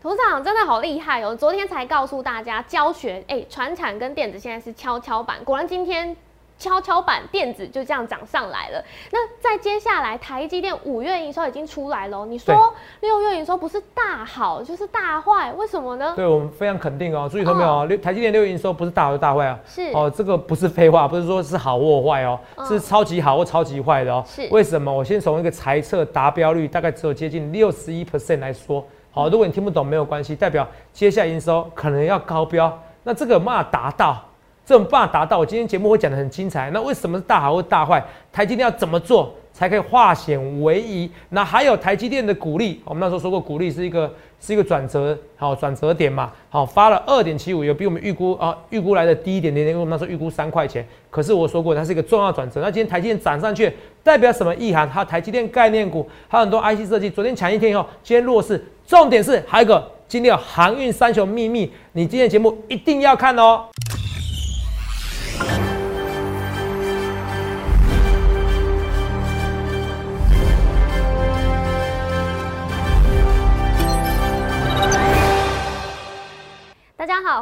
董事长真的好厉害哦！昨天才告诉大家教学，哎，船产跟电子现在是跷跷板，果然今天跷跷板电子就这样涨上来了。那在接下来，台积电五月营收已经出来了，你说六月营收不是大好就是大坏，为什么呢？对我们非常肯定哦，注意到没有？六台积电六月营收不是大好就大坏啊？是哦，这个不是废话，不是说是好或坏哦，是超级好或超级坏的哦。是为什么？我先从一个财测达标率大概只有接近六十一 percent 来说。好，如果你听不懂没有关系，代表接下来营收可能要高标，那这个有办法达到，这种办法达到，我今天节目会讲的很精彩。那为什么是大好或大坏？台积电要怎么做才可以化险为夷？那还有台积电的股利，我们那时候说过，股利是一个是一个转折，好转折点嘛，好发了二点七五，有比我们预估啊预估来的低一点点，因为我们那时候预估三块钱，可是我说过它是一个重要转折。那今天台积电涨上去，代表什么意涵？它台积电概念股，还有很多 IC 设计，昨天强一天以后，今天弱势。重点是还有一个今天有航运三雄秘密，你今天节目一定要看哦。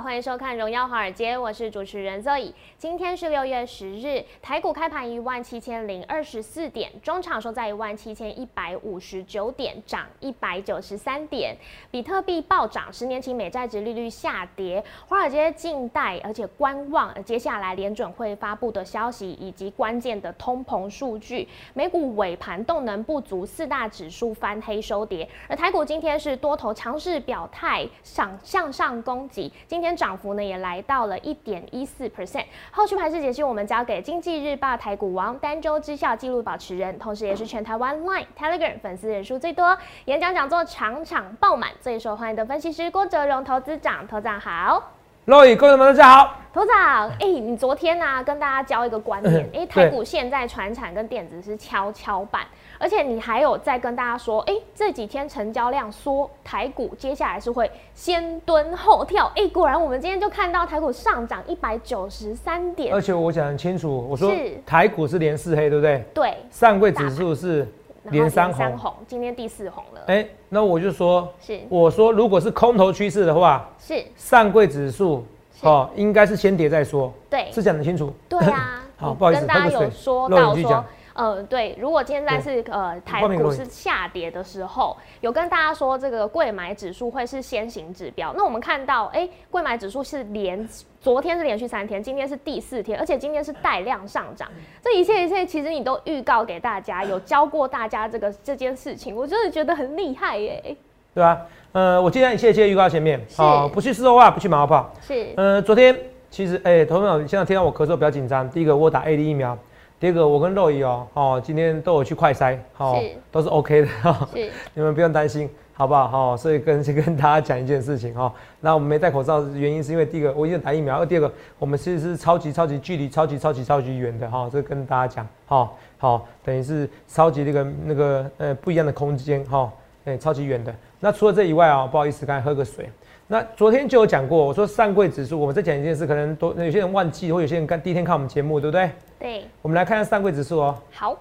欢迎收看《荣耀华尔街》，我是主持人 Zoe。今天是六月十日，台股开盘一万七千零二十四点，中场收在一万七千一百五十九点，涨一百九十三点。比特币暴涨，十年期美债值利率下跌，华尔街静待而且观望接下来联准会发布的消息以及关键的通膨数据。美股尾盘动能不足，四大指数翻黑收跌，而台股今天是多头强势表态，想向上攻击。今天天涨幅呢也来到了一点一四 percent。后续盘势解析，我们交给经济日报台股王、单周绩效记录保持人，同时也是全台湾 Line、Telegram 粉丝人数最多、演讲讲座场场爆满、最受欢迎的分析师郭哲荣投资长。投长好，各位观众们大家好。头长，哎，你昨天呢跟大家教一个观念，哎，台股现在船产跟电子是跷跷板。而且你还有在跟大家说，哎，这几天成交量缩，台股接下来是会先蹲后跳，哎，果然我们今天就看到台股上涨一百九十三点。而且我讲很清楚，我说台股是连四黑，对不对？对。上柜指数是连三红，今天第四红了。哎，那我就说，是我说如果是空头趋势的话，是上柜指数哦，应该是先跌再说。对，是讲得清楚。对啊。好，不好意思，跟大家有说到说。呃，对，如果今天在是呃台股是下跌的时候，有跟大家说这个贵买指数会是先行指标。那我们看到，哎，贵买指数是连昨天是连续三天，今天是第四天，而且今天是带量上涨。这一切一切，其实你都预告给大家，有教过大家这个这件事情，我真的觉得很厉害耶。对吧？呃，我今天一切一切预告前面，好，不去事后话，不去马后炮。是。呃，昨天其实，哎，同学现在听到我咳嗽比较紧张。第一个，我打 A D 疫苗。第二个，我跟肉姨哦，哦，今天都有去快筛，好，都是 OK 的，哈，是，你们不用担心，好不好？哈，所以跟先跟大家讲一件事情，哈，那我们没戴口罩，原因是因为第一个我已经打疫苗，而第二个我们其实是超级超级距离超级超级超级远的，哈，这跟大家讲，哈，好，等于是超级那个那个呃不一样的空间，哈，哎，超级远的。那除了这以外啊，不好意思，刚才喝个水。那昨天就有讲过，我说上柜指数，我们再讲一件事，可能多有些人忘记，或有些人看第一天看我们节目，对不对？对。我们来看下上柜指数哦。好。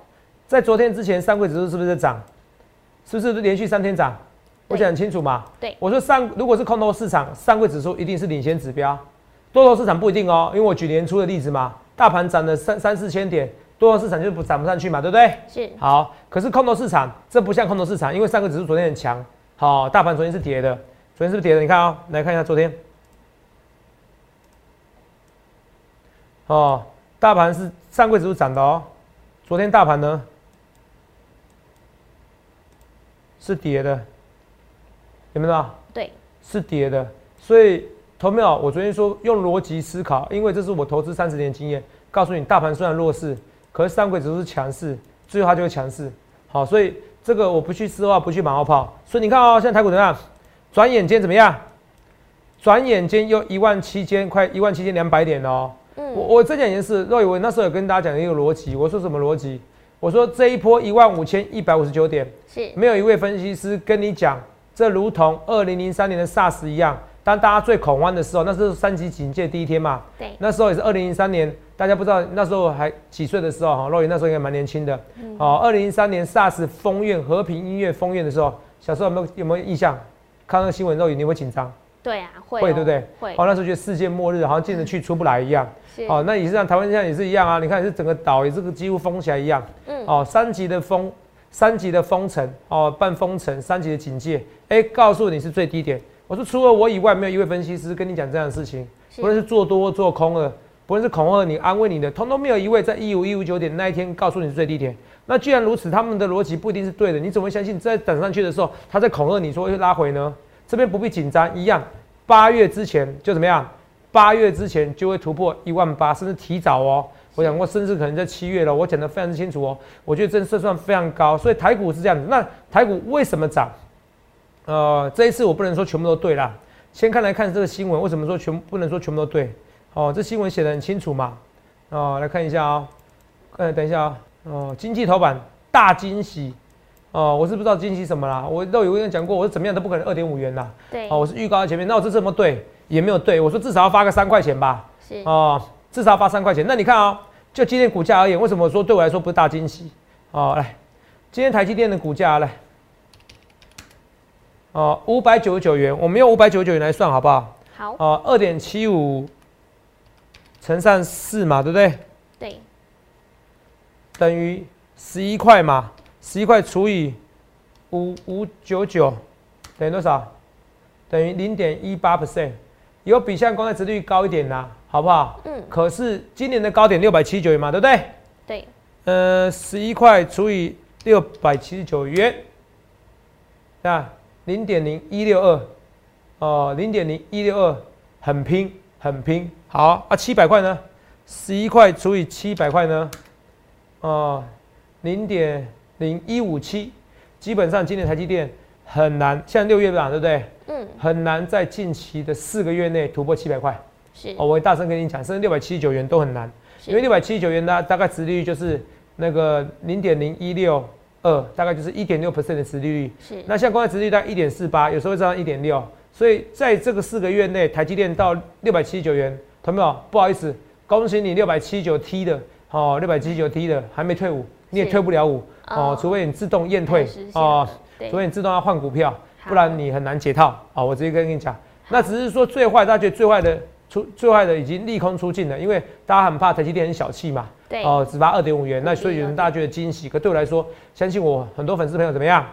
在昨天之前，上柜指数是不是在涨？是不是连续三天涨？我讲很清楚嘛。对。我说上如果是空头市场，上柜指数一定是领先指标，多头市场不一定哦，因为我举年初的例子嘛，大盘涨了三三四千点，多头市场就不涨不上去嘛，对不对？是。好，可是空头市场这不像空头市场，因为上柜指数昨天很强，好，大盘昨天是跌的。昨天是不是跌的？你看哦，来看一下昨天。哦，大盘是上柜指数涨的哦，昨天大盘呢是跌的，有没有？对，是跌的。所以，投票，我昨天说用逻辑思考，因为这是我投资三十年经验，告诉你，大盘虽然弱势，可是上柜指数是强势，最后它就会强势。好，所以这个我不去丝话，不去马后炮。所以你看啊，现在台股怎么样？转眼间怎么样？转眼间又一万七千快一万七千两百点哦。嗯，我我这件事，若以为那时候有跟大家讲一个逻辑，我说什么逻辑？我说这一波一万五千一百五十九点，是没有一位分析师跟你讲，这如同二零零三年的 SARS 一样，当大家最恐慌的时候，那是三级警戒第一天嘛。对，那时候也是二零零三年，大家不知道那时候还几岁的时候哈，若以那时候应该蛮年轻的。哦，二零零三年 SARS 封院和平音乐封院的时候，小时候有没有有没有印象？看到新闻之后，你会紧张？对啊，会会对不对？会。哦，那时候觉得世界末日，好像进得去出不来一样。是。哦，那也是像台湾现在也是一样啊。你看，是整个岛也是个几乎封起来一样。嗯。哦，三级的封，三级的封城，哦，半封城，三级的警戒。哎，告诉你是最低点。我说，除了我以外，没有一位分析师跟你讲这样的事情。不论是做多做空的，不论是恐吓你、安慰你的，通通没有一位在一五一五九点那一天告诉你是最低点。那既然如此，他们的逻辑不一定是对的。你怎么相信在等上去的时候，他在恐吓你说会拉回呢？这边不必紧张，一样。八月之前就怎么样？八月之前就会突破一万八，甚至提早哦。我讲过，甚至可能在七月了。我讲的非常清楚哦。我觉得这这算非常高，所以台股是这样子。那台股为什么涨？呃，这一次我不能说全部都对啦。先看来看这个新闻，为什么说全不能说全部都对？哦，这新闻写的很清楚嘛。哦，来看一下啊。呃，等一下啊。哦，经济头版大惊喜。哦，我是不知道惊喜什么啦，我都有跟人讲过，我说怎么样都不可能二点五元啦。对，哦，我是预告在前面，那我这次怎么对也没有对，我说至少要发个三块钱吧。是，哦，至少要发三块钱。那你看啊，就今天股价而言，为什么说对我来说不是大惊喜？哦，来，今天台积电的股价来，哦，五百九十九元，我们用五百九十九元来算好不好？好。哦，二点七五乘上四嘛，对不对？对。等于十一块嘛。十一块除以五五九九等于多少？等于零点一八 percent，有比现在公债殖率高一点啦，好不好？嗯。可是今年的高点六百七十九元嘛，对不对？对。呃，十一块除以六百七十九元，啊，零点零一六二，哦，零点零一六二，很拼，很拼。好啊，七百块呢？十一块除以七百块呢？哦，零点。零一五七，基本上今年台积电很难，像六月吧，对不对？嗯，很难在近期的四个月内突破七百块。是，哦，我会大声跟你讲，甚至六百七十九元都很难，因为六百七十九元呢，大概殖利率就是那个零点零一六二，大概就是一点六 percent 的殖利率。是，那像公开殖利率在一点四八，有时候会涨到一点六，所以在这个四个月内，台积电到六百七十九元，同没有？不好意思，恭喜你六百七十九 T 的，哦，六百七十九 T 的还没退伍，你也退不了伍。哦，除非你自动验退哦，除非你自动要换股票，不然你很难解套啊！我直接跟你讲，那只是说最坏，大家觉得最坏的出最坏的已经利空出尽了，因为大家很怕台积电很小气嘛，哦，只发二点五元，那所以有人大家觉得惊喜，可对我来说，相信我，很多粉丝朋友怎么样？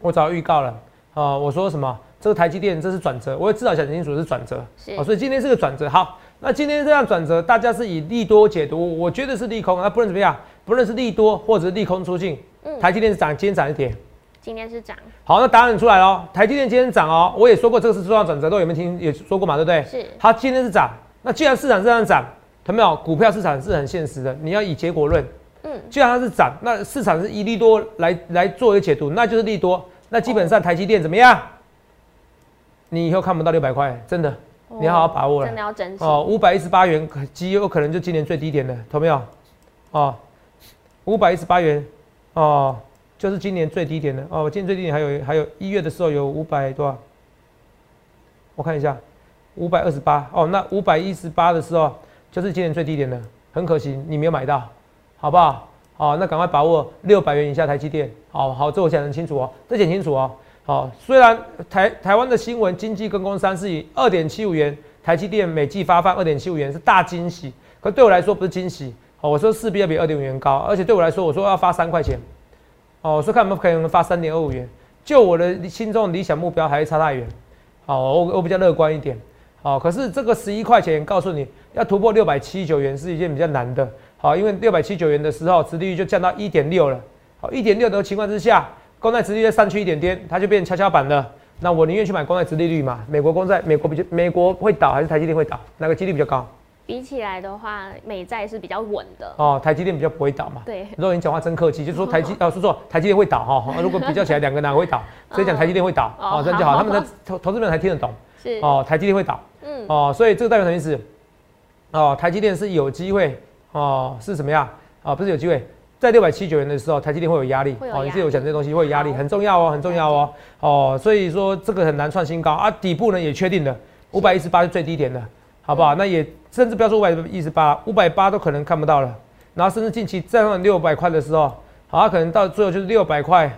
我早预告了啊，我说什么？这个台积电这是转折，我也至少讲清楚是转折，哦，所以今天是个转折。好，那今天这样转折，大家是以利多解读，我觉得是利空，那不论怎么样。不论是利多或者是利空出尽，嗯，台积电是涨，今天涨一点，今天是涨。好，那答案出来了，台积电今天涨哦，我也说过这个是重要转折，都有没有听也说过嘛，对不对？是。它今天是涨，那既然市场这样涨，有没有？股票市场是很现实的，你要以结果论。嗯。既然它是涨，那市场是以利多来来做一个解读，那就是利多。那基本上台积电怎么样？你以后看不到六百块，真的，你要好好把握了。真的要珍惜哦，五百一十八元，极有可能就今年最低点了，懂没有？哦。五百一十八元，哦，就是今年最低点的哦。今年最低点还有还有一月的时候有五百多少？我看一下，五百二十八哦。那五百一十八的时候就是今年最低点的，很可惜你没有买到，好不好？好，那赶快把握六百元以下台积电。好好，这我讲很清楚哦，这讲清楚哦。好，虽然台台湾的新闻经济跟工商是以二点七五元台积电每季发放二点七五元是大惊喜，可对我来说不是惊喜。哦，我说势必要比二点五元高，而且对我来说，我说要发三块钱。哦，我说看有没有可能发三点二五元，就我的心中的理想目标还是差太远。好，我我比较乐观一点。好，可是这个十一块钱，告诉你要突破六百七十九元是一件比较难的。好，因为六百七十九元的时候，殖利率就降到一点六了。好，一点六的情况之下，公债殖利率上去一点点，它就变跷跷板了。那我宁愿去买公债殖利率嘛？美国公债，美国比较，美国会倒还是台积电会倒？哪个几率比较高？比起来的话，美债是比较稳的哦。台积电比较不会倒嘛。对。如果你讲话真客气，就是说台积 哦，说错，台积电会倒哈。如果比较起来，两个哪个会倒？所以讲台积电会倒哦，这样就好。他们的投投资人才听得懂。是。哦，台积电会倒。嗯。哦，所以这个代表什么意思？哦，台积电是有机会哦，是什么呀？哦，不是有机会，在六百七九元的时候，台积电会有压力。哦，你是有讲这些东西会有压力，很重要哦，很重要哦。哦，所以说这个很难创新高啊。底部呢也确定了，五百一十八是最低点的。好不好？那也甚至不要说五百一十八，五百八都可能看不到了。然后甚至近期再上六百块的时候，好，可能到最后就是六百块，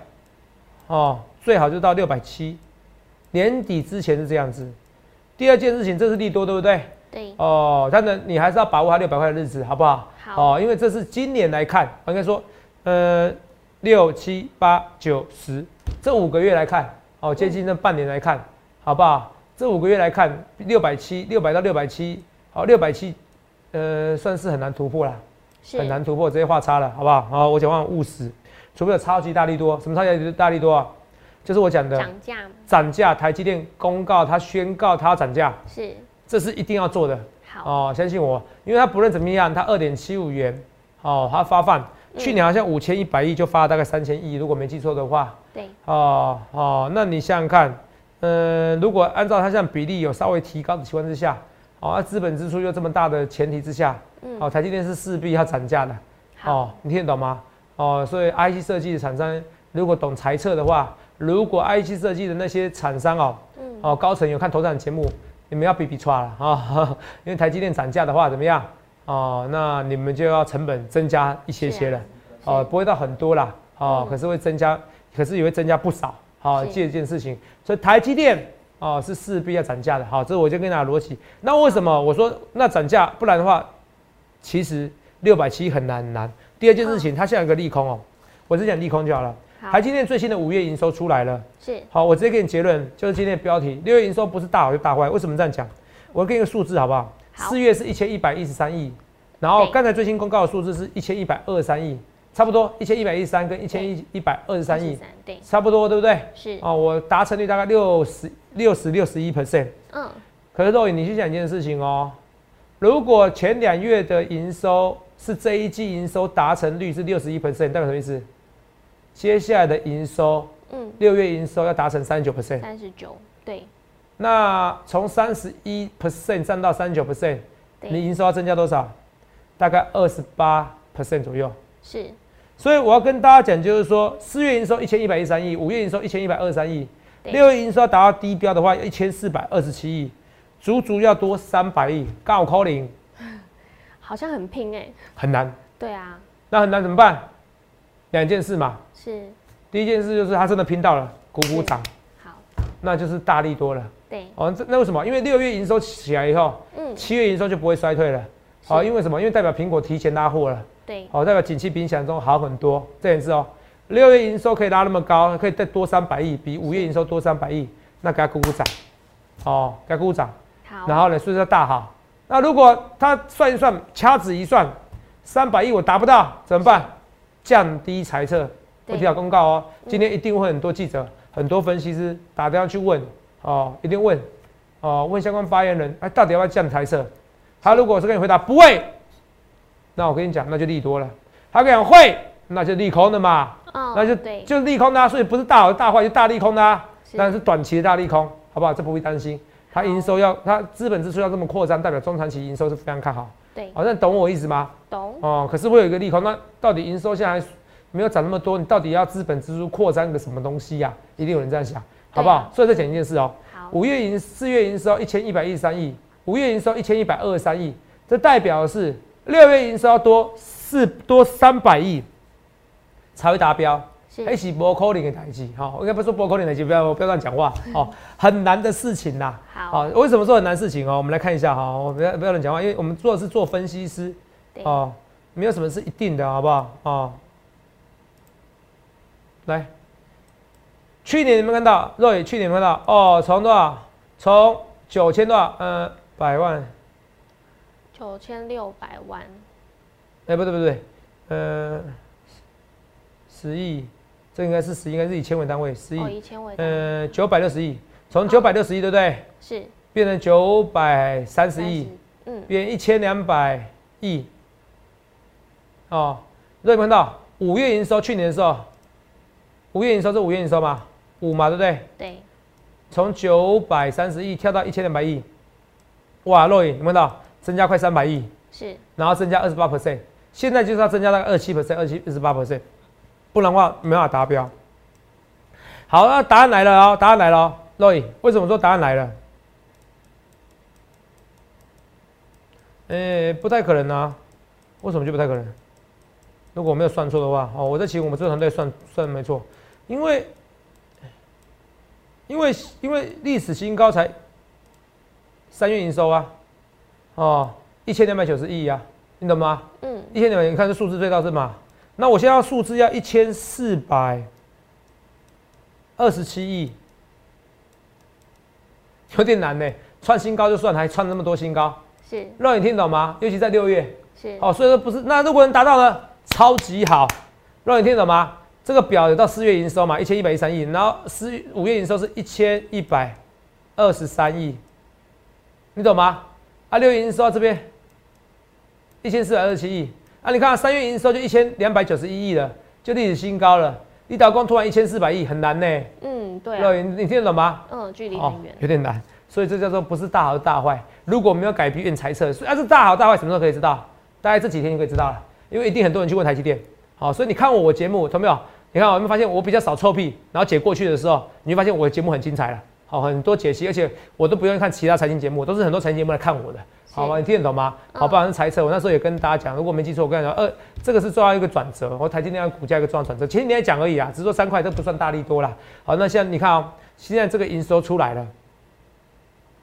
哦，最好就到六百七，年底之前是这样子。第二件事情，这是利多，对不对？对，哦，当然你还是要把握它六百块的日子，好不好？好哦，因为这是今年来看，我应该说，呃，六七八九十这五个月来看，哦，接近这半年来看，好不好？这五个月来看，六百七，六百到六百七，好，六百七，呃，算是很难突破了，是很难突破，直接画叉了，好不好？好，我讲话务实，除非有超级大力多，什么超级大力多啊？就是我讲的涨价吗涨价，台积电公告它宣告它要涨价，是这是一定要做的。好，哦，相信我，因为它不论怎么样，它二点七五元，哦，它发放，去年好像五千一百亿就发了大概三千亿，如果没记错的话，对，哦哦，那你想想看，呃，如果按照它这样比例有稍微提高的情况之下，哦，那资本支出又这么大的前提之下，嗯，哦，台积电是势必要涨价的，哦，你听得懂吗？哦，所以 IC 设计的厂商如果懂财测的话，如果 IC 设计的那些厂商哦，嗯，哦，高层有看头场节目，你们要比比差了啊，因为台积电涨价的话怎么样？哦，那你们就要成本增加一些些了，哦，不会到很多啦，哦，嗯。可是会增加，可是也会增加不少，好、是这件事情，所以台积电哦是势必要涨价的，好，这我就跟大家逻辑。那为什么我说那涨价？不然的话，其实六百七很难很难。第二件事情，它现在有个利空哦，我只讲利空就好了。台，积电最新的五月营收出来了。是好，我直接给你结论，就是今天的标题：六月营收不是大好就大坏。为什么这样讲？我给你个数字好不好？四月是一千一百一十三亿，然后刚才最新公告的数字是一千一百二十三亿，差不多一千一百一十三跟一千一一百二十三亿，23对，差不多对不对？是，哦，我达成率大概六十六十六十一 percent。嗯，可是肉眼，你去想一件事情哦，如果前两月的营收是这一季营收达成率是六十一 percent，代表什么意思？接下来的营收嗯，六月营收要达成三十九 percent。三十九，对，那从三十一 percent 占到三十九 percent，你对，营收要增加多少？大概二十八 percent 左右。是，所以我要跟大家讲，就是说四月营收一千一百一十三亿，五月营收一千一百二十三亿，六月营收要达到低标的话，一千四百二十七亿，足足要多三百亿，刚好扣零，好像很拼哎，很难。对啊，那很难怎么办？两件事嘛，是，第一件事就是他真的拼到了，鼓鼓掌，好，那就是大力多了。对，哦，这那为什么？因为六月营收起来以后，嗯，七月营收就不会衰退了。好、是因为什么？因为代表苹果提前拉货了，对，好、代表景气比你想象中好很多。这也是哦，六月营收可以拉那么高，可以再多三百亿，比五月营收多三百亿，那给他鼓鼓掌，哦，给他鼓鼓掌。好，然后呢，所以说大好。那如果他算一算，掐指一算，三百亿我达不到怎么办？降低猜测，对我提早公告哦。今天一定会很多记者、很多分析师打电话去问哦，一定问哦，问相关发言人，哎，到底要不要降财测？他如果是跟你回答不会，那我跟你讲，那就利多了。他跟你讲会，那就利空的嘛，嗯，那就对，就利空的、啊，所以不是大好大坏，就大利空的、啊。是当然是短期的大利空，好不好？这不必担心。它营收要，它资本支出要这么扩张，代表中长期营收是非常看好。对，好、像懂我意思吗？懂，哦，可是会有一个利空，那到底营收现在还没有涨那么多，你到底要资本支出扩张个什么东西呀、一定有人这样想，好不好？所以再讲一件事哦，好，五月营四月营收一千一百一十三亿，五月营收一千一百二十三亿，这代表的是六月营收要多四多三百亿才会达标。是，一起波扣零的台机，哈，我应该不是说波扣零的台积，不要不要乱讲话，哦，很难的事情呐，好，好，为什么说很难事情哦？我们来看一下哈，我不要不要乱讲话，因为我们做的是做分析师，哦，没有什么是一定的，好不好？哦，来，去年你们看到，肉眼去年有没有看到哦，从多少？从九千多少？呃，百万，九千六百万，哎、不对不对，呃，十亿，这应该是十，应该是以千为单位，十亿哦，，以千为单位，呃，九百六十亿，从九百六十亿对不对？是变成九百三十亿，嗯，变一千两百亿。哦，有没有看到五月营收？去年的时候，五月营收是五月营收嘛，五嘛，对不对？对，从九百三十亿跳到一千两百亿，哇，肉眼有没有看到增加快三百亿，是，然后增加二十八 percent，现在就是要增加大概二七 percent，二七二十八 percent，不然的话没办法达标。好，那答案来了哦，答案来了哦，肉眼，为什么说答案来了？诶、不太可能啊，为什么就不太可能？如果我没有算错的话，哦，我在请我们这个团队算算没错，因为因为因为历史新高才三月营收啊，哦，一千两百九十亿啊，你懂吗？嗯，一千两百，你看这数字最高是吗？那我现在要数字要一千四百二十七亿，有点难呢。创新高就算，还创那么多新高，是让你听懂吗？尤其在六月，是哦，所以说不是。那如果能达到呢，超级好，让你听懂吗？这个表有到四月营收嘛，一千一百一三亿，然后四五月营收是一千一百二十三亿，你懂吗？啊，六月营收到这边一千四百二十七亿，啊，你看三月营收就一千两百九十一亿了，就历史新高了。一导光突然一千四百亿，很难呢。嗯，对。肉你你听得懂吗？嗯，距离很远，有点难。所以这叫做不是大好大坏。如果没有改变猜测，要是大好大坏，什么时候可以知道？大概这几天就可以知道了。因为一定很多人去问台积电。好，所以你看我我节目，同没有？你看我们发现我比较少臭屁，然后解过去的时候，你会发现我的节目很精彩了。好，很多解析，而且我都不用看其他财经节目，都是很多财经节目来看我的。好吧，你听得懂吗？好，不管是猜测。我那时候也跟大家讲，如果没记错，我跟你讲，呃，这个是重要一个转折，我台积电股价一个重要转折。前几天讲而已啊，只是说三块，这不算大力多啦。好，那现在你看啊，现在这个营收出来了。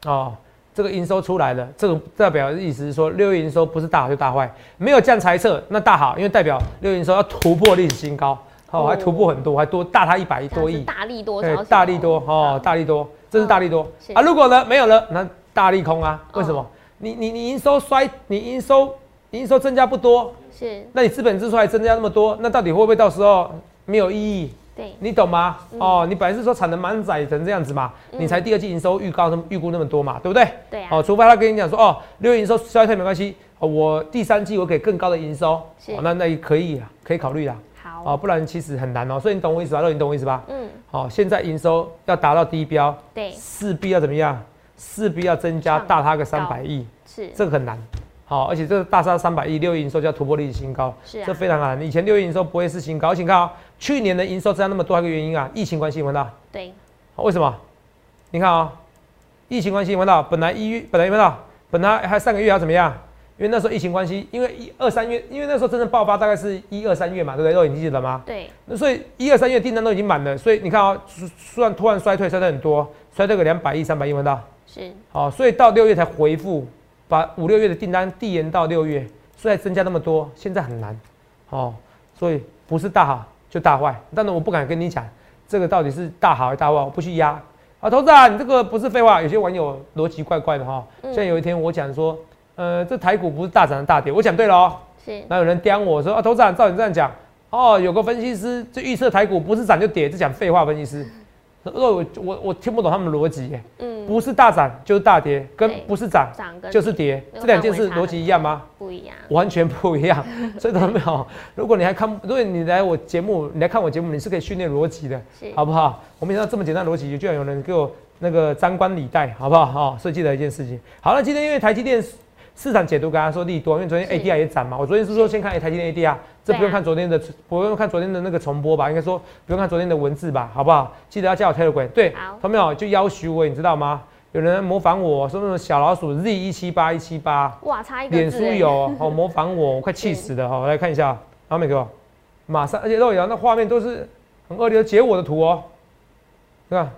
哦，这个营收出来了，这个代表的意思是说，六月营收不是大好就大坏，没有这样猜测，那大好，因为代表六月营收要突破历史新高，好，还突破很多，还多大它一百多亿，大力多，对，大力多，哦，大力多，这是大力多啊。如果呢没有了，那大利空啊？为什么？你你你营收衰，你营收营收增加不多，是，那你资本支出还增加那么多，那到底会不会到时候没有意义？你懂吗？哦，你本来是说产能满载成这样子嘛，你才第二季营收预告那么预估那么多嘛，对不对？对啊。哦，除非他跟你讲说，哦，六月营收衰退没关系，哦，我第三季我给更高的营收，哦，那那也可以啊，可以考虑啦。好。哦，不然其实很难哦，所以你懂我意思吧？肉，你懂我意思吧？嗯。好，现在营收要达到低标，对，势必要怎么样？势必要增加大它个三百亿，是，这个很难。好，而且这个大杀三百亿，六月营收就要突破历史新高，是，这非常难。以前六月营收不会是新高，请看啊，去年的营收增加那么多，还有个原因啊，疫情关系，闻到？对。为什么？你看啊，疫情关系，闻到？本来一月，本来闻到？本来还上个月要怎么样？因为那时候疫情关系，因为一二三月，因为那时候真正爆发大概是一二三月嘛，对不对？肉眼记得吗？对。那所以一二三月订单都已经满了，所以你看啊，突然突然衰退，衰退很多，衰退个两百亿、三百亿，闻到？是。好，所以到六月才回复。把五六月的订单递延到六月，所以增加那么多，现在很难，哦，所以不是大好就大坏。但是我不敢跟你讲，这个到底是大好还是大坏，我不去压。啊，投资啊，你这个不是废话。有些网友逻辑怪怪的哈，像有一天我讲说，呃，这台股不是大涨大跌，我讲对了哦。是。那有人刁我说啊，投资啊，照你这样讲，哦，有个分析师就预测台股不是涨就跌，就讲废话，分析师。我我我听不懂他们逻辑，嗯，不是大涨就是大跌，跟不是涨就是跌，这两件事逻辑一样吗？不一样，完全不一样。所以懂没有？如果你还看，如果你来我节目，你来看我节目，你是可以训练逻辑的，好不好？我没想到这么简单逻辑，居然有人给我那个张冠李戴，好不好？哈，设计了一件事情。好了，今天因为台积电。市场解读跟他说利多，因为昨天 ADR 也涨嘛。我昨天是说先看台积电 ADR，这不用看昨天的，不用看昨天的那个重播吧？应该说不用看昨天的文字吧？好不好？记得要加我 Telegram。对，同没有就要许我，你知道吗？有人模仿我说那种小老鼠 Z 一七八一七八，哇，差一个脸书有哦，模仿我，我快气死了哈！我来看一下，好美哥，马上，而且都有那画面都是很恶劣的截我的图哦，对吧？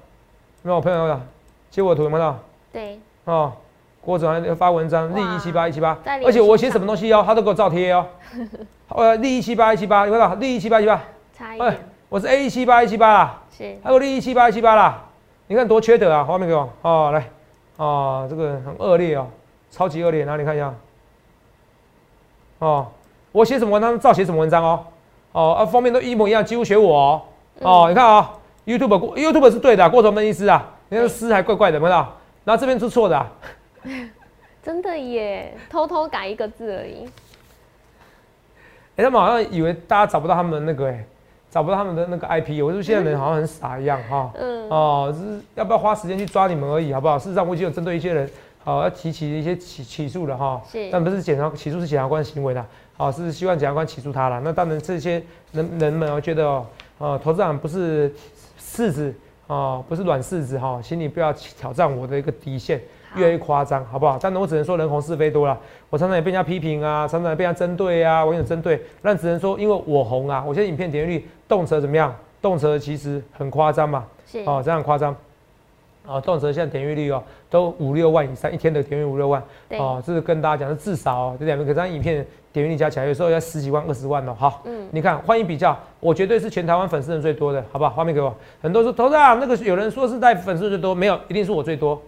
没有我朋友的截我图有没有？对，哦。郭总还发文章，立一七八一七八，而且我写什么东西哦，他都给我照贴哦。呃，立一七八一七八，有没有？立一七八一七八，差一点。我是 A 一七八一七八啦，是。还有立一七八一七八啦，你看多缺德啊！画面给我，哦，来，哦，这个很恶劣哦，超级恶劣，那你看一下？哦，我写什么文章照写什么文章哦，哦啊，封面都一模一样，几乎学我哦。哦，你看啊，YouTube YouTube 是对的，过程分析师啊，你看诗还怪怪的，没有？然后这边是错的。啊。真的耶，偷偷改一个字而已。哎，他们好像以为大家找不到他们那个，哎，找不到他们的那个 IP。我说现在人好像很傻一样，哈。嗯。哦，是要不要花时间去抓你们而已，好不好？事实上，我已经有针对一些人，好要提起一些起起诉了，哈。是。但不是检察起诉是检察官行为的，好是希望检察官起诉他了。那当然这些人人们，我觉得哦，呃，投资长不是柿子哦，不是软柿子哈，请你不要挑战我的一个底线。越来越夸张，好不好？但我只能说人红是非多了。我常常也被人家批评啊，常常也被人家针对啊，网友针对。那只能说因为我红啊，我现在影片点击率动辄怎么样？动辄其实很夸张嘛。是哦，这样夸张。哦，动辄像点阅率哦，都五六万以上，一天的点阅五六万，对哦，这是跟大家讲，是至少哦，这两个可张影片点阅率加起来，有时候要十几万、二十万哦。好，嗯你看欢迎比较，我绝对是全台湾粉丝人最多的，好不好？画面给我，很多说头上那个有人说是在粉丝最多，没有，一定是我最多。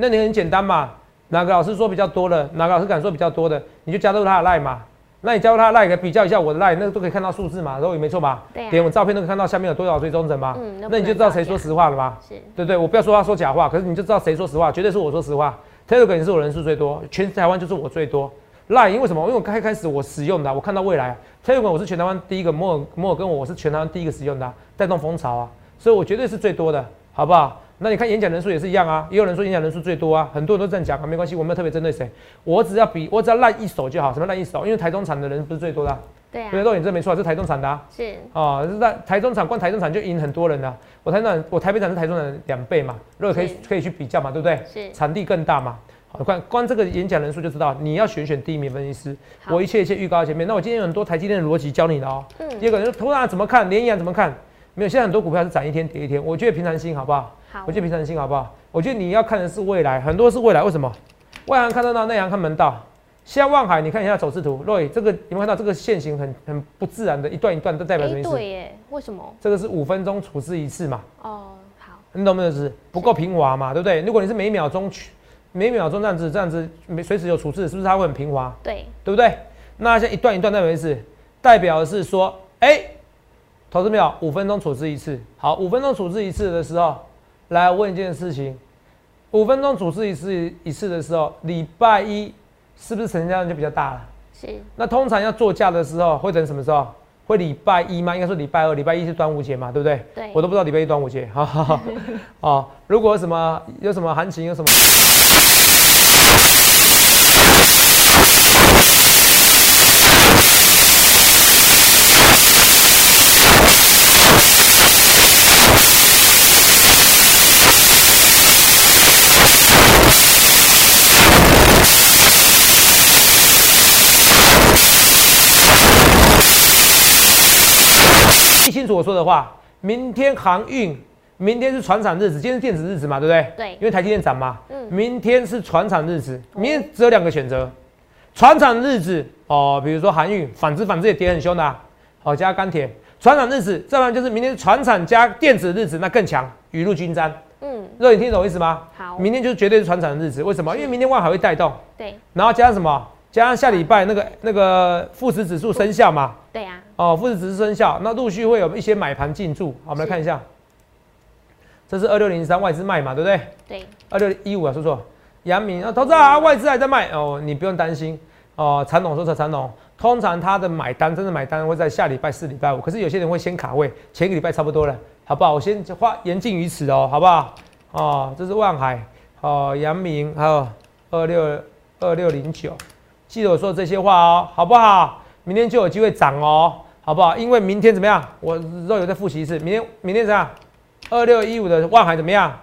那你很简单嘛，哪个老师说比较多的，哪个老师敢说比较多的，你就加入他的 line 嘛。那你加入他的 line，比较一下我的 line，那个都可以看到数字嘛，然后也没错吧？对啊点我照片都可以看到下面有多少追踪者嘛。嗯那那你就知道谁说实话了嘛。是对不对？我不要说他说假话，可是你就知道谁说实话，绝对是我说实话。Telegram 也是我人数最多，全台湾就是我最多。Line 因为什么？因为我开开始我使用的啊、我看到未来啊 Telegram 我是全台湾第一个，摩尔摩尔跟我我是全台湾第一个使用的啊、带动风潮啊，所以我绝对是最多的，好不好？那你看演讲人数也是一样啊，也有人说演讲人数最多啊，很多人都这样讲啊，没关系，我没有特别针对谁，我只要比我只要烂一手就好，什么烂一手？因为台中产的人不是最多的、啊，对啊对，肉眼这没错啊，是台中产的啊。是哦，是在台中场，光台中场就赢很多人了。我台中场，我台北场是台中场的两倍嘛，如果可以可以去比较嘛，对不对？是场地更大嘛。好，光光这个演讲人数就知道，你要选选第一名分析师。我一切一切预告在前面。那我今天有很多台积电的逻辑教你的哦。嗯第二个人说，头大怎么看，联阳怎么看？没有，现在很多股票是涨一天跌一天。我觉得平常心好不好？好我觉得平常心好不好？我觉得你要看的是未来，很多是未来。为什么？外行看得到，内行看门道。现在望海，你看一下走势图，Roy，这个有没有看到这个线型很很不自然的，一段一段都代表什么哎意思？对耶，为什么？这个是五分钟处置一次嘛，哦好你懂不懂？是不够平滑嘛，对不对？如果你是每秒钟取，每秒钟这样子这样子，每随时有处置，是不是它会很平滑？对对不对？那像一段一段代表意思，代表的是说，哎、投资秒五分钟处置一次。好，五分钟处置一次的时候，来问一件事情：五分钟处置一次一次的时候，礼拜一是不是成交量就比较大了？是那通常要做价的时候，会等什么时候？会礼拜一吗？应该说礼拜二，礼拜一是端午节嘛，对不对？对我都不知道礼拜一端午节，哈哈哈。哦，如果有什么有什么行情，有什么。听清楚我说的话，明天航运，明天是船厂日子，今天是电子日子嘛，对不对？对。因为台积电涨嘛。嗯。明天是船厂日子，明天只有两个选择，船厂日子哦，比如说航运，反之反之也跌很凶的、啊，好、加钢铁，船厂日子，再不然就是明天是船厂加电子日子，那更强，雨露均沾。嗯。肉眼听懂我意思吗？好。明天就是绝对是船厂的日子，为什么？因为明天万海会带动，对。然后加上什么？加上下礼拜那个那个富时指数生效嘛，对啊哦，富时指数生效，那陆续会有一些买盘进驻。好，我们来看一下，这是二六零三外资卖嘛，对不对？对二六一五啊，说错，阳明啊，投资啊，外资还在卖哦，你不用担心哦。长董说错，长董通常他的买单真的买单会在下礼拜四、礼拜五，可是有些人会先卡位，前一个礼拜差不多了，好不好？我先花言尽于此哦，好不好？哦，这是万海哦，阳明还有二六二六零九，记得我说这些话哦，好不好？明天就有机会涨哦，好不好？因为明天怎么样？我肉有再复习一次，明天明天怎样？二六一五的万海怎么样？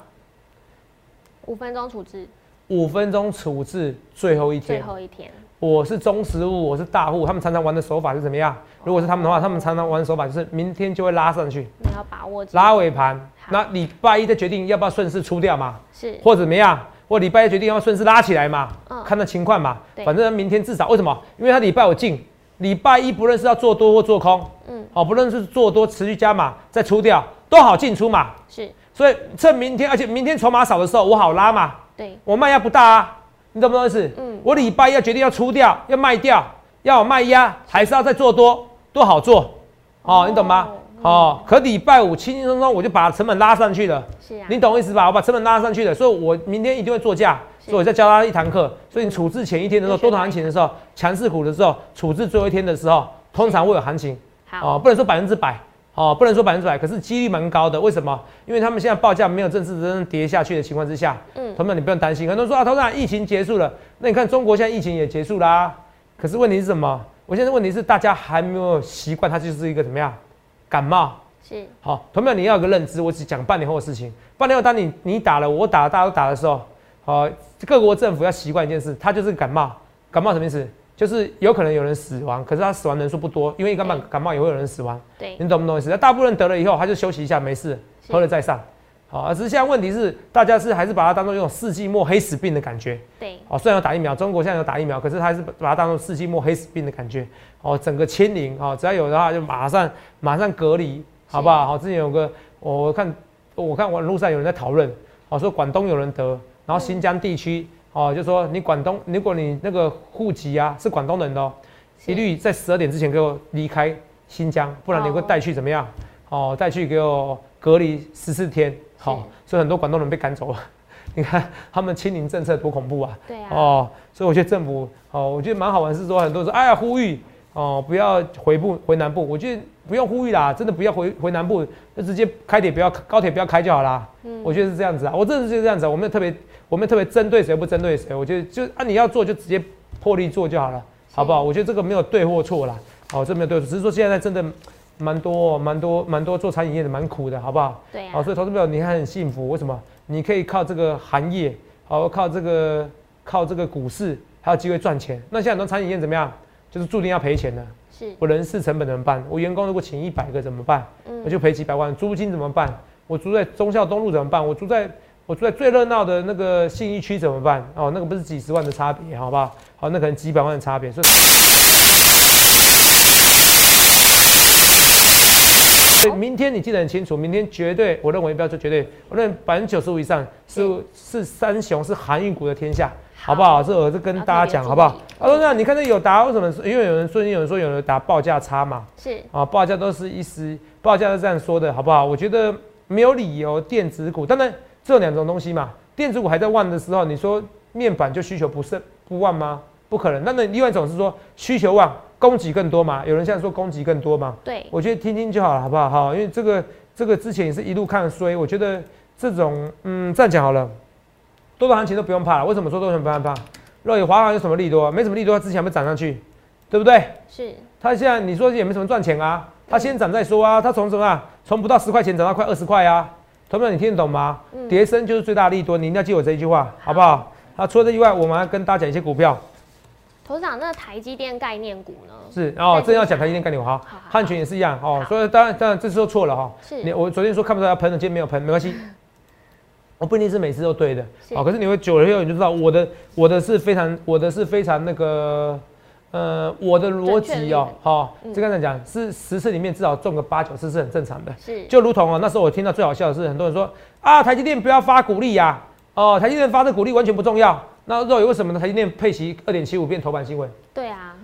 五分钟处置五分钟处置最后一天最天。后一天我是中实物，我是大户，他们常常玩的手法是怎么样？如果是他们的话，他们常常玩的手法就是明天就会拉上去，你要把握拉尾盘，那礼拜一再决定要不要顺势出掉嘛，是或者怎么样？或礼拜一决定要顺势拉起来嘛，嗯看那情况嘛。对反正明天至少为什么？因为他礼拜五进，礼拜一不论是要做多或做空，嗯哦，不论是做多持续加码再出掉，都好进出嘛。是所以趁明天，而且明天筹码少的时候，我好拉嘛。对我卖压不大啊，你懂不懂意思？嗯我礼拜一要决定要出掉，要卖掉，要有卖压，还是要再做多，都好做，哦，你懂吗？嗯哦，可礼拜五轻轻松松我就把成本拉上去了，是啊你懂我意思吧？我把成本拉上去了，所以我明天一定会做价，是所以我再教他一堂课。所以你处置前一天的时候，嗯多头行情的时候，强势股的时候，处置最后一天的时候，通常会有行情。好哦，不能说百分之百，哦，不能说百分之百，可是几率蛮高的。为什么？因为他们现在报价没有正式真正跌下去的情况之下，嗯同学们你不用担心。很多人说啊，投资长疫情结束了，那你看中国现在疫情也结束啦、可是问题是什么？我现在问题是大家还没有习惯，它就是一个怎么样感冒。是好，同学们你要有个认知，我只讲半年后的事情。半年后当你你打了，我打了，大家都打的时候，好，各国政府要习惯一件事，它就是感冒。感冒什么意思？就是有可能有人死亡，可是他死亡人数不多，因为感冒感冒也会有人死亡。对你懂不懂意思？那大部分人得了以后，他就休息一下，没事，是喝了再上。好，只是现在问题是，大家是还是把它当做一种世纪末黑死病的感觉。对，哦，虽然有打疫苗，中国现在有打疫苗，可是还是把它当做世纪末黑死病的感觉。哦，整个清零，哦，只要有的话就马上马上隔离，好不好？好，之前有个我看我看网络上有人在讨论，哦，说广东有人得，然后新疆地区，哦，就说你广东，如果你那个户籍啊是广东人的哦，一律在十二点之前给我离开新疆，不然你会带去怎么样？哦，带去给我隔离十四天。好，所以很多广东人被赶走了。你看他们清零政策多恐怖啊！对啊。哦，所以我觉得政府哦，我觉得蛮好玩，是说很多人说，哎呀，呼吁哦，不要回部回南部。我觉得不用呼吁啦，真的不要回回南部，就直接开铁不要高铁不要开就好啦。嗯，我觉得是这样子啊，我真的是这样子，我们特别我们特别针对谁不针对谁，我觉得就啊你要做就直接破例做就好了，好不好？我觉得这个没有对或错啦，哦，这没有对，只是说现在真的。蛮多，蛮多，蛮多做餐饮业的蛮苦的，好不好？对啊。所以投资朋友你还很幸福，为什么？你可以靠这个行业，好靠这个靠这个股市，还有机会赚钱。那现在很多餐饮业怎么样？就是注定要赔钱的。是。我人事成本怎么办？我员工如果请一百个怎么办？嗯。我就赔几百万。租金怎么办？我住在忠孝东路怎么办？我住在我住在最热闹的那个信义区怎么办？哦，那个不是几十万的差别，好不好？好，那可能几百万的差别。所以。明天你记得很清楚，明天绝对，我认为不要说绝对，我认为百分之九十五以上是是三雄，是航运股的天下，好不好？这我是跟大家讲，好不好？他说那你看这有答为什么？因为有人最近，有人说有人答报价差嘛，是啊，报价都是一时，报价是这样说的，好不好？我觉得没有理由，电子股，当然这两种东西嘛，电子股还在旺的时候，你说面板就需求不是不旺吗？不可能。那那另外一种是说需求旺。供给更多嘛？有人现在说供给更多嘛？对，我觉得听听就好了，好不好？好，因为这个这个之前也是一路看衰，我觉得这种嗯这样讲好了，多头行情都不用怕了。为什么说多头不用怕？若有华航有什么利多？没什么利多，它之前没涨上去，对不对？是。它现在你说也没什么赚钱啊，它先涨再说啊。它从什么啊？从不到十块钱涨到快二十块啊。同学们，你听得懂吗？叠升就是最大利多，你一定要记我这一句话，好不好？好，除了这以外，我们要跟大家讲一些股票。头长，那台积电概念股呢？是哦，正要讲台积电概念股哈，汉群也是一样哦。所以当然当然这次都错了哈。是，你我昨天说看不出来要喷的，今天没有喷，没关系。我不一定是每次都对的，哦，可是你会久了以后你就知道我的我的是非常我的是非常那个呃我的逻辑哦，好，就刚才讲是十次里面至少中个八九次是很正常的。是，就如同哦那时候我听到最好笑的是很多人说啊台积电不要发股利呀，哦台积电发的股利完全不重要。那肉眼为什么呢？台积电配息二点七五变头版新闻？对啊，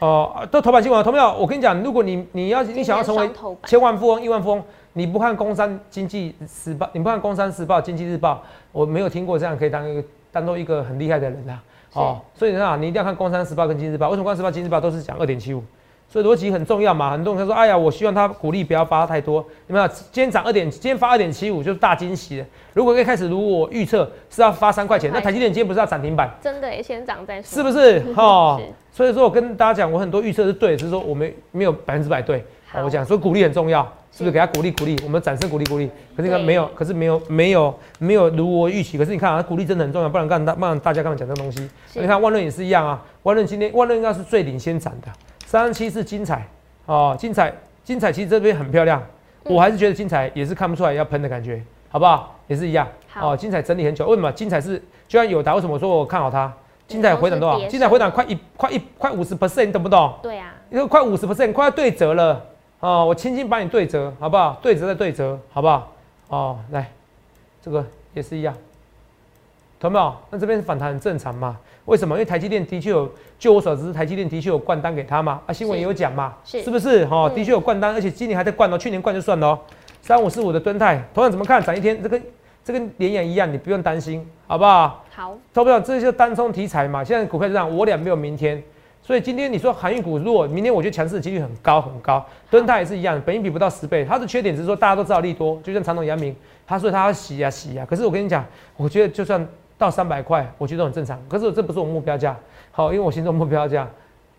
哦，都头版新闻。同票，我跟你讲，如果你你要你想要成为千万富翁、亿万富翁，你不看《工商经济时报》，你不看《工商时报》《经济日报》，我没有听过这样可以当一个当做一个很厉害的人啊。哦，所以啊，你一定要看《工商时报》跟《经济日报》。为什么《工商时报》《经济日报》都是讲二点七五？所以逻辑很重要嘛。很多人说，哎呀，我希望他鼓励不要发太多。有没有？今天涨二点，今天发二点七五就是大惊喜了。如果一开始如我预测是要发三块钱，那台积电今天不是要涨停板？真的，先涨再说。是不是？哈，所以说我跟大家讲，我很多预测是对，只是说我们没有百分之百对。我讲，说鼓励很重要，是不是？给他鼓励鼓励，我们掌声鼓励鼓励。可是你看没有，可是没有没有没有如我预期。可是你看啊，鼓励真的很重要，不然干大不然大家刚刚讲这个东西。你看万润也是一样啊，万润今天万润应该是最领先涨的，三七是精彩哦，精彩精彩其实这边很漂亮，我还是觉得精彩也是看不出来要喷的感觉，好不好？也是一样，哦，精彩整理很久，为什么？精彩是就像有达，为什么说我看好它？精彩回档多少？精彩回档快一快一快五十 percent，你懂不懂？对啊，因为快五十 percent，快要对折了，哦，我轻轻把你对折，好不好？对折再对折，好不好？哦，来，这个也是一样，懂没有？那这边反弹很正常嘛？为什么？因为台积电的确有，就我所知，台积电的确有灌单给他嘛，啊，新闻也有讲嘛，是不是？哈，的确有灌单，而且今年还在灌哦，去年灌就算了哦。三五四五的吨泰，同样怎么看？涨一天，这跟这跟连阳一样，你不用担心，好不好？好，投票，这就单冲题材嘛。现在股票就这样，我俩没有明天，所以今天你说航运股如果，明天我觉得强势的几率很高很高。吨泰也是一样，本益比不到十倍，它的缺点只是说大家都知道利多，就像长隆、阳明，他说他要洗呀洗呀。可是我跟你讲，我觉得就算到三百块，我觉得很正常。可是这不是我目标价，好，因为我心中目标价，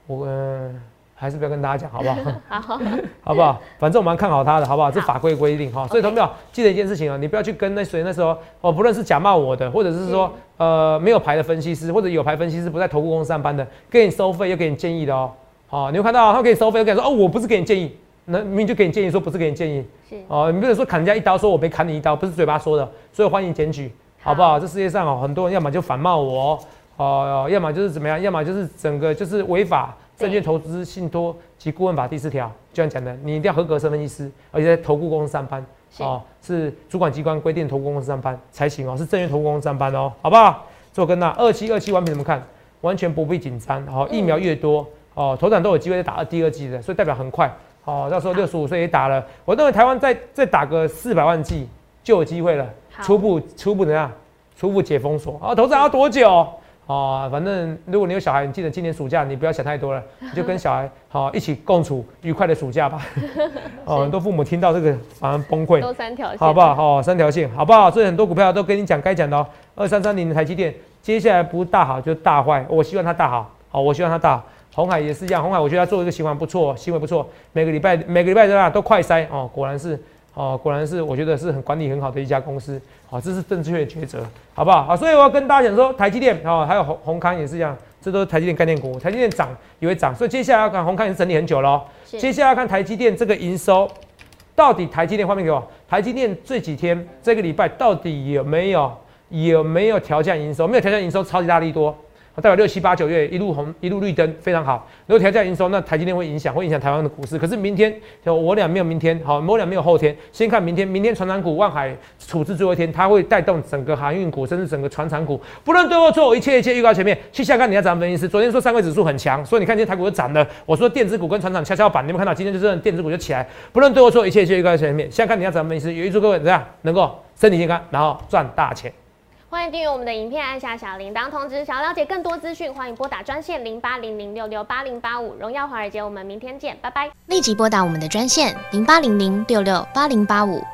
我嗯。还是不要跟大家讲，好不好？好，好不好？反正我们看好他的，好不好？这法规规定哈。所以同学记得一件事情啊，你不要去跟那谁那时候哦，不论是假冒我的，或者是说呃没有牌的分析师，或者有牌分析师不在投顾公司上班的，给你收费又给你建议的哦。好，你会看到他给你收费，又给你说哦，我不是给你建议，那明明就给你建议，说不是给你建议，是哦，你不能说砍人家一刀，说我没砍你一刀，不是嘴巴说的，所以欢迎检举，好不好？这世界上哦，很多人要么就反骂我，哦，要么就是怎么样，要么就是整个就是违法。证券投资信托及顾问法第四条就像讲的，你一定要合格身份医师，而且在投顾公司上班，哦，是主管机关规定投顾公司上班才行哦，是证券投顾公司上班哦，好不好？做跟那二期二期完品怎么看？完全不必紧张，好，疫苗越多，哦，头长都有机会打第二季的，所以代表很快，哦，到时候六十五岁也打了，我认为台湾再再打个四百万剂就有机会了，初步初步怎样？初步解封锁，啊，头长要多久？哦，反正如果你有小孩，你记得今年暑假你不要想太多了，你就跟小孩好一起共处愉快的暑假吧。哦，很多父母听到这个反而崩溃。都三条线，好不好？好，三条线，好不好？所以很多股票都跟你讲该讲的哦。二三三零的台积电，接下来不大好就大坏，我希望它大好。好，我希望它大好。红海也是一样，红海我觉得它做一个循环不错，行为不错，每个礼拜每个礼拜都啊都快塞哦，果然是。哦，果然是，我觉得是很管理很好的一家公司。好，这是正确的抉择，好不好？好，所以我要跟大家讲说，台积电哦，还有红红康也是一样，这都是台积电概念股。台积电涨也会涨，所以接下来要看红康也是整理很久了。接下来要看台积电这个营收，到底台积电画面给我，台积电这几天这个礼拜到底有没有有没有调降营收？没有调降营收，超级大力多。代表六七八九月一路红一路绿灯非常好。如果调价营收，那台积电会影响，会影响台湾的股市。可是明天，我俩没有明天，好，我俩没有后天。先看明天，明天船长股万海处置最后一天，它会带动整个航运股，甚至整个船厂股。不论对或错，一切一切预告前面。去下看你要怎么分析。昨天说三位指数很强，所以你看今天台股就涨了。我说电子股跟船厂跷跷板，你们看到今天就是电子股就起来。不论对或错，一切一切预告前面。现在看你要怎么分析师。有一祝各位怎样能够身体健康，然后赚大钱。欢迎订阅我们的影片，按下小铃铛通知。想要了解更多资讯，欢迎拨打专线零八零零六六八零八五。荣耀华尔街，我们明天见，拜拜。立即拨打我们的专线零八零零六六八零八五